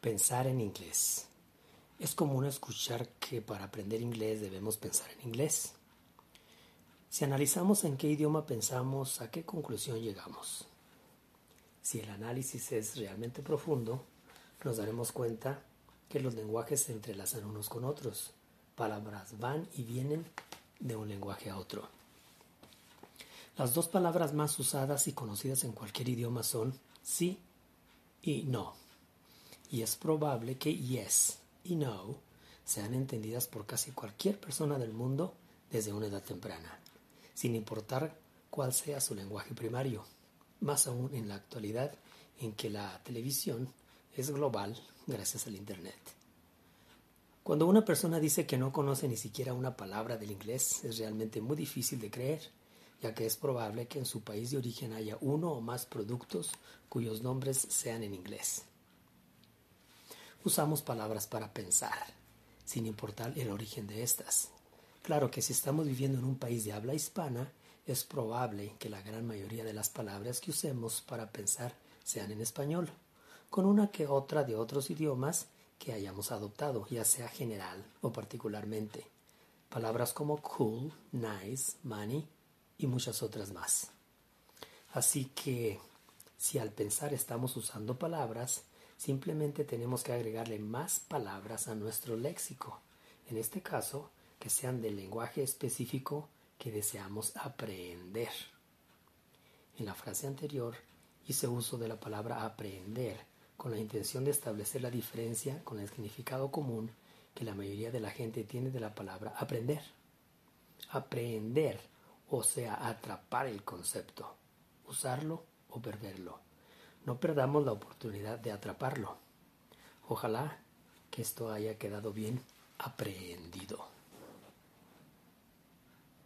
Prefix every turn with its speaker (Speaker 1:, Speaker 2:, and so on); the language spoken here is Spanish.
Speaker 1: Pensar en inglés. Es común escuchar que para aprender inglés debemos pensar en inglés. Si analizamos en qué idioma pensamos, ¿a qué conclusión llegamos? Si el análisis es realmente profundo, nos daremos cuenta que los lenguajes se entrelazan unos con otros. Palabras van y vienen de un lenguaje a otro. Las dos palabras más usadas y conocidas en cualquier idioma son sí y no y es probable que yes y no sean entendidas por casi cualquier persona del mundo desde una edad temprana, sin importar cuál sea su lenguaje primario, más aún en la actualidad en que la televisión es global gracias al Internet. Cuando una persona dice que no conoce ni siquiera una palabra del inglés, es realmente muy difícil de creer, ya que es probable que en su país de origen haya uno o más productos cuyos nombres sean en inglés usamos palabras para pensar, sin importar el origen de estas. Claro que si estamos viviendo en un país de habla hispana, es probable que la gran mayoría de las palabras que usemos para pensar sean en español, con una que otra de otros idiomas que hayamos adoptado, ya sea general o particularmente. Palabras como cool, nice, money y muchas otras más. Así que, si al pensar estamos usando palabras, Simplemente tenemos que agregarle más palabras a nuestro léxico, en este caso, que sean del lenguaje específico que deseamos aprender. En la frase anterior hice uso de la palabra aprender con la intención de establecer la diferencia con el significado común que la mayoría de la gente tiene de la palabra aprender. Aprender, o sea, atrapar el concepto, usarlo o perderlo. No perdamos la oportunidad de atraparlo. Ojalá que esto haya quedado bien aprehendido.